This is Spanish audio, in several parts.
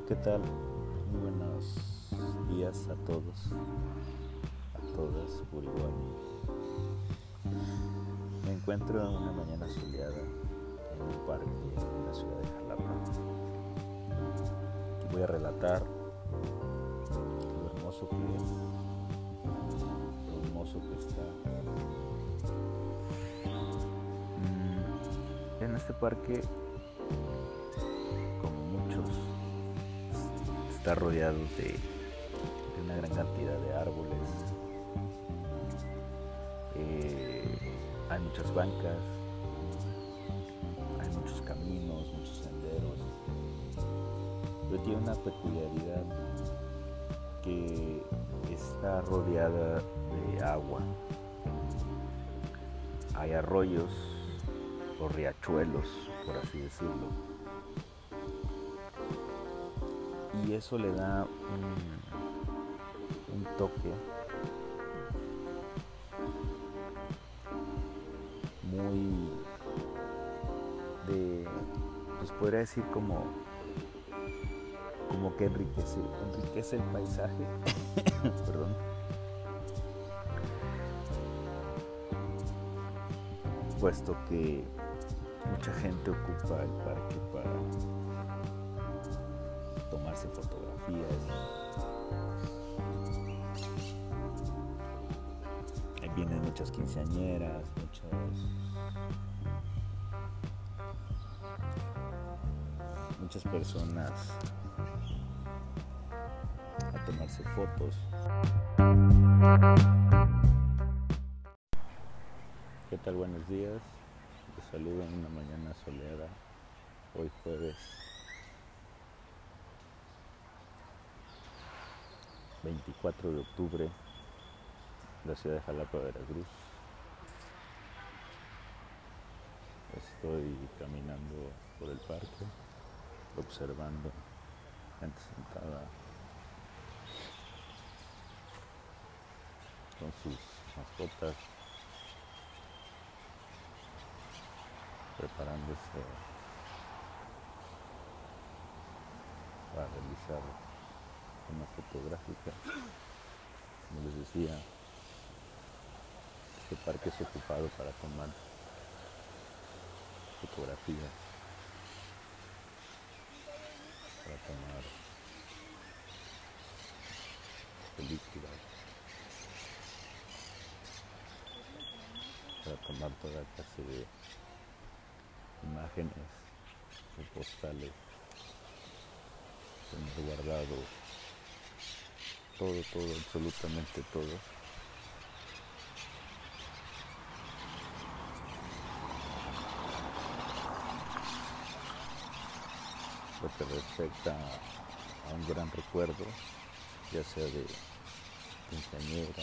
Hola, ¿qué tal? Muy buenos días a todos, a todas por. Me encuentro en una mañana soleada en un parque en la ciudad de Jalapa. Voy a relatar lo hermoso que es, lo hermoso que está. Mm, en este parque está rodeado de, una gran cantidad de árboles. Eh, hay muchas bancas, hay muchos caminos, muchos senderos. Pero tiene una peculiaridad que está rodeada de agua. Hay arroyos o riachuelos, por así decirlo y eso le da un, toque muy de pues podría decir como como que enriquece enriquece el paisaje. Perdón. Puesto que mucha gente ocupa el parque para Ahí vienen muchas quinceañeras, muchas, muchas personas a tomarse fotos. ¿Qué tal? Buenos días. Te saludo en una mañana soleada. Hoy jueves 24 de octubre, la ciudad de Jalapa, Veracruz. Estoy caminando por el parque, observando gente sentada con sus mascotas, preparándose para realizar una fotográfica. Como les decía, este parque es ocupado para tomar fotografías, para tomar películas, para tomar toda clase de imágenes o postales hemos guardado todo, todo, absolutamente todo. Lo que respecta a un gran recuerdo, ya sea de quinceañera,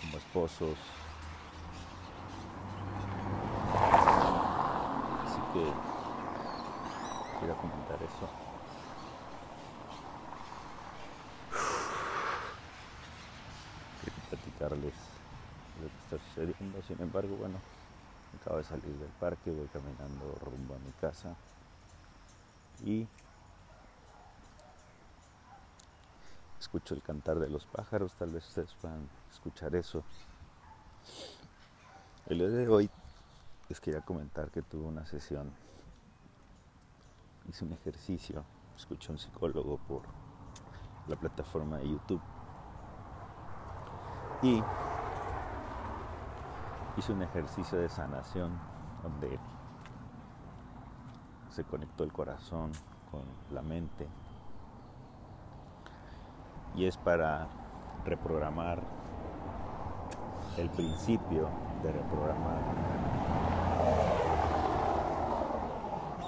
como esposos. Así que quiero comentar eso. Platicarles lo que está sucediendo. Sin embargo, bueno, acabo de salir del parque, voy caminando rumbo a mi casa y escucho el cantar de los pájaros, tal vez ustedes puedan escuchar eso. El día de hoy les quería comentar que tuve una sesión, hice un ejercicio, escuché un psicólogo por la plataforma de YouTube y hice un ejercicio de sanación donde se conectó el corazón con la mente y es para reprogramar el principio de reprogramar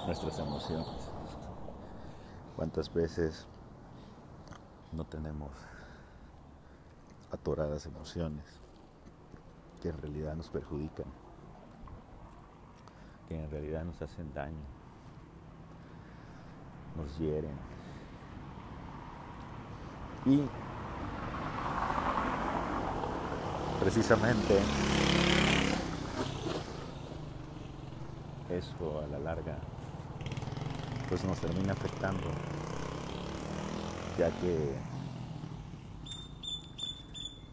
nuestras emociones. ¿Cuántas veces no tenemos atoradas emociones que en realidad nos perjudican, que en realidad nos hacen daño, nos hieren. Y precisamente eso a la larga pues nos termina afectando ya que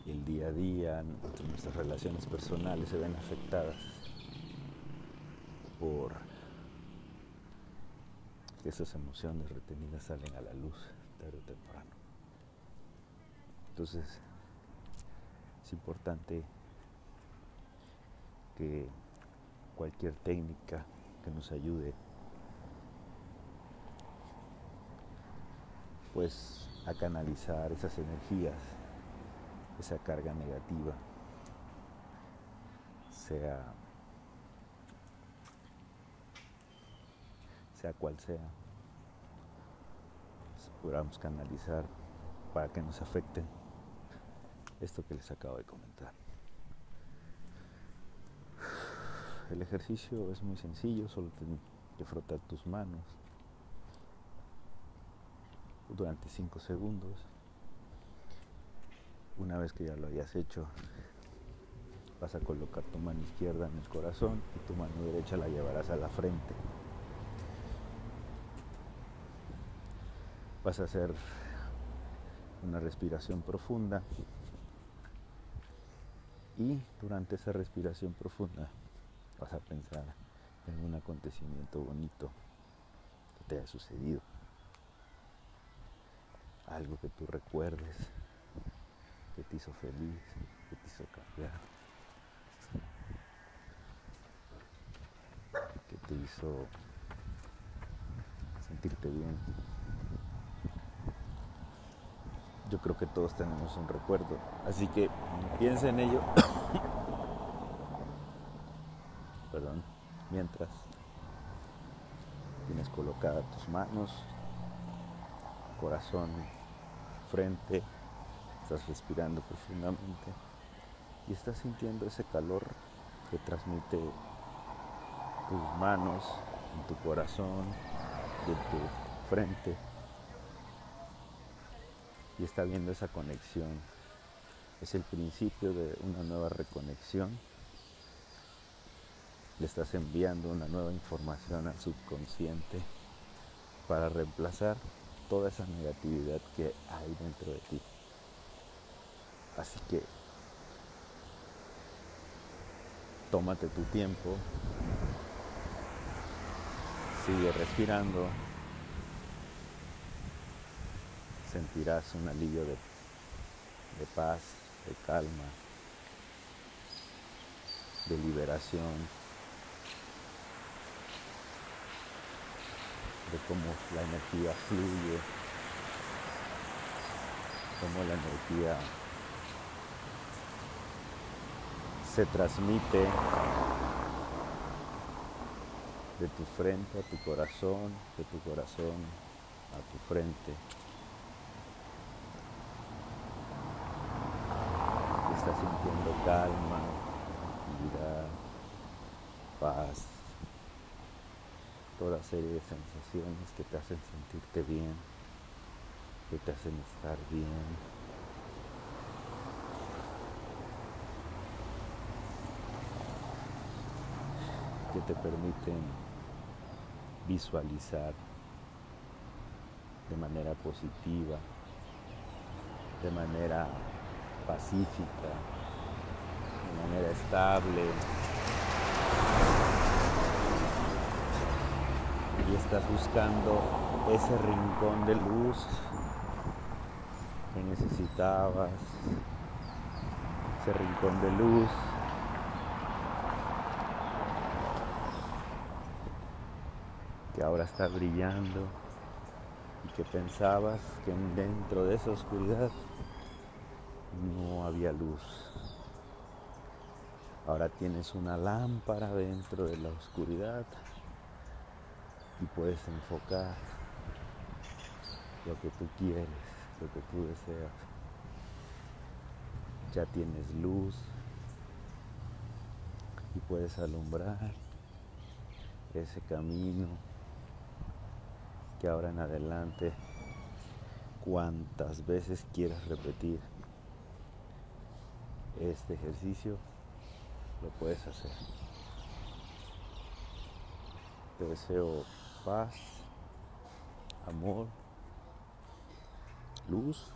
el día a día, nuestras relaciones personales se ven afectadas por que esas emociones retenidas salen a la luz tarde o temprano. Entonces, es importante que cualquier técnica que nos ayude pues a canalizar esas energías esa carga negativa, sea, sea cual sea, pues, podamos canalizar para que nos afecten esto que les acabo de comentar. El ejercicio es muy sencillo, solo tienes que frotar tus manos durante 5 segundos una vez que ya lo hayas hecho, vas a colocar tu mano izquierda en el corazón y tu mano derecha la llevarás a la frente. Vas a hacer una respiración profunda y durante esa respiración profunda vas a pensar en un acontecimiento bonito que te haya sucedido. Algo que tú recuerdes que te hizo feliz, que te hizo cambiar, que te hizo sentirte bien. Yo creo que todos tenemos un recuerdo, así que piensa en ello. Perdón, mientras tienes colocadas tus manos, corazón, frente, estás respirando profundamente y estás sintiendo ese calor que transmite tus manos en tu corazón en tu frente y está viendo esa conexión. Es el principio de una nueva reconexión. Le estás enviando una nueva información al subconsciente para reemplazar toda esa negatividad que hay dentro de ti. Así que tómate tu tiempo, sigue respirando, sentirás un alivio de, de paz, de calma, de liberación, de cómo la energía fluye, cómo la energía se transmite de tu frente a tu corazón, de tu corazón a tu frente. Estás sintiendo calma, tranquilidad, paz, toda serie de sensaciones que te hacen sentirte bien, que te hacen estar bien. Que te permiten visualizar de manera positiva, de manera pacífica, de manera estable. Y estás buscando ese rincón de luz que necesitabas, ese rincón de luz ahora está brillando y que pensabas que dentro de esa oscuridad no había luz. Ahora tienes una lámpara dentro de la oscuridad y puedes enfocar lo que tú quieres, lo que tú deseas. Ya tienes luz y puedes alumbrar ese camino ahora en adelante, cuantas veces quieras repetir este ejercicio, lo puedes hacer. Te deseo paz, amor luz.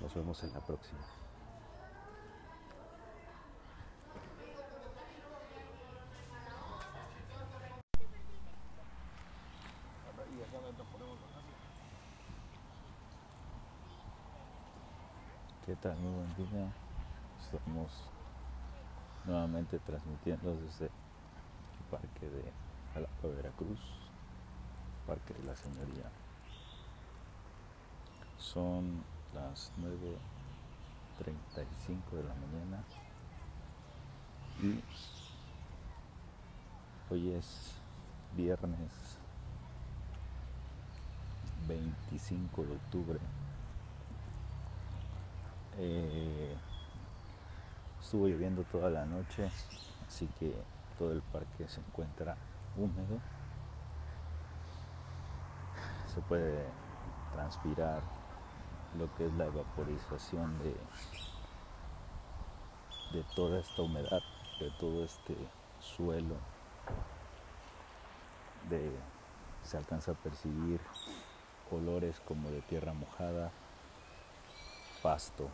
Nos vemos en la próxima. ¿Qué? Muy buen día. Estamos nuevamente transmitiendo desde el parque de Jalapa, Veracruz, Parque de la Señoría. Son las 9.35 de la mañana y hoy es viernes 25 de octubre eh, estuvo lloviendo toda la noche, así que todo el parque se encuentra húmedo. Se puede transpirar lo que es la evaporización de, de toda esta humedad, de todo este suelo. Se alcanza a percibir olores como de tierra mojada, pasto,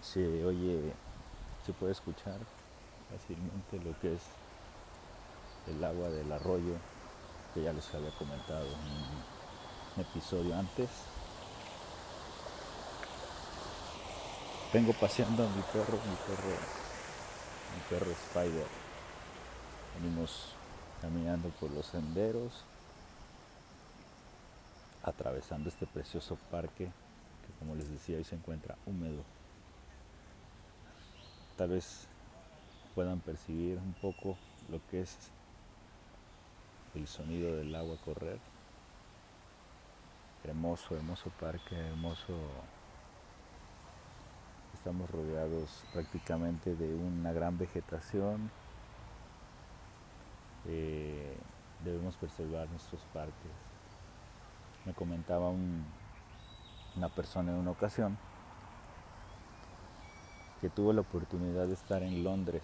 se oye, se puede escuchar fácilmente lo que es el agua del arroyo, que ya les había comentado en un episodio antes. Vengo paseando a mi perro, mi perro, mi perro Spider. Venimos caminando por los senderos, atravesando este precioso parque que como les decía hoy se encuentra húmedo tal vez puedan percibir un poco lo que es el sonido del agua correr. Hermoso, hermoso parque, hermoso. Estamos rodeados prácticamente de una gran vegetación. Eh, debemos preservar nuestros parques. Me comentaba una persona en una ocasión que tuvo la oportunidad de estar en Londres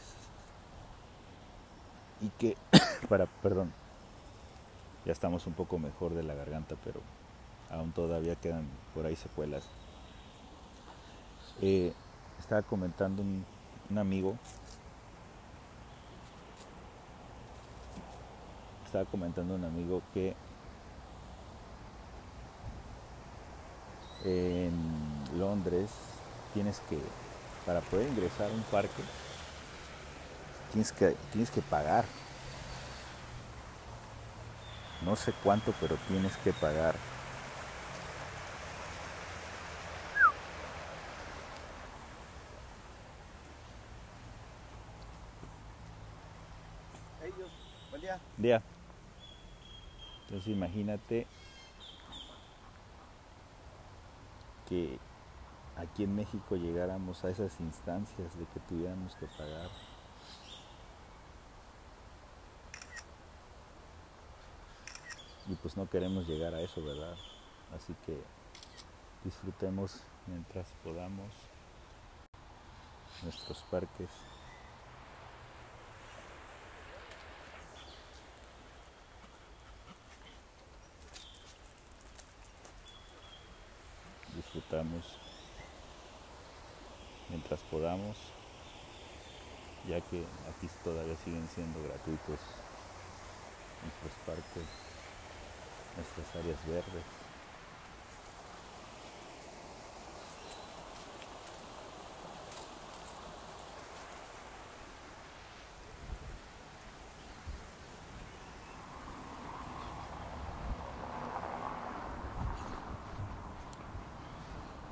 y que, para, perdón, ya estamos un poco mejor de la garganta, pero aún todavía quedan por ahí secuelas. Eh, estaba comentando un, un amigo, estaba comentando un amigo que en Londres tienes que para poder ingresar a un parque tienes que, tienes que pagar. No sé cuánto, pero tienes que pagar. Ellos, buen día. Día. Entonces imagínate que aquí en México llegáramos a esas instancias de que tuviéramos que pagar. Y pues no queremos llegar a eso, ¿verdad? Así que disfrutemos mientras podamos nuestros parques. Disfrutamos mientras ya que aquí todavía siguen siendo gratuitos nuestros parques, nuestras áreas verdes.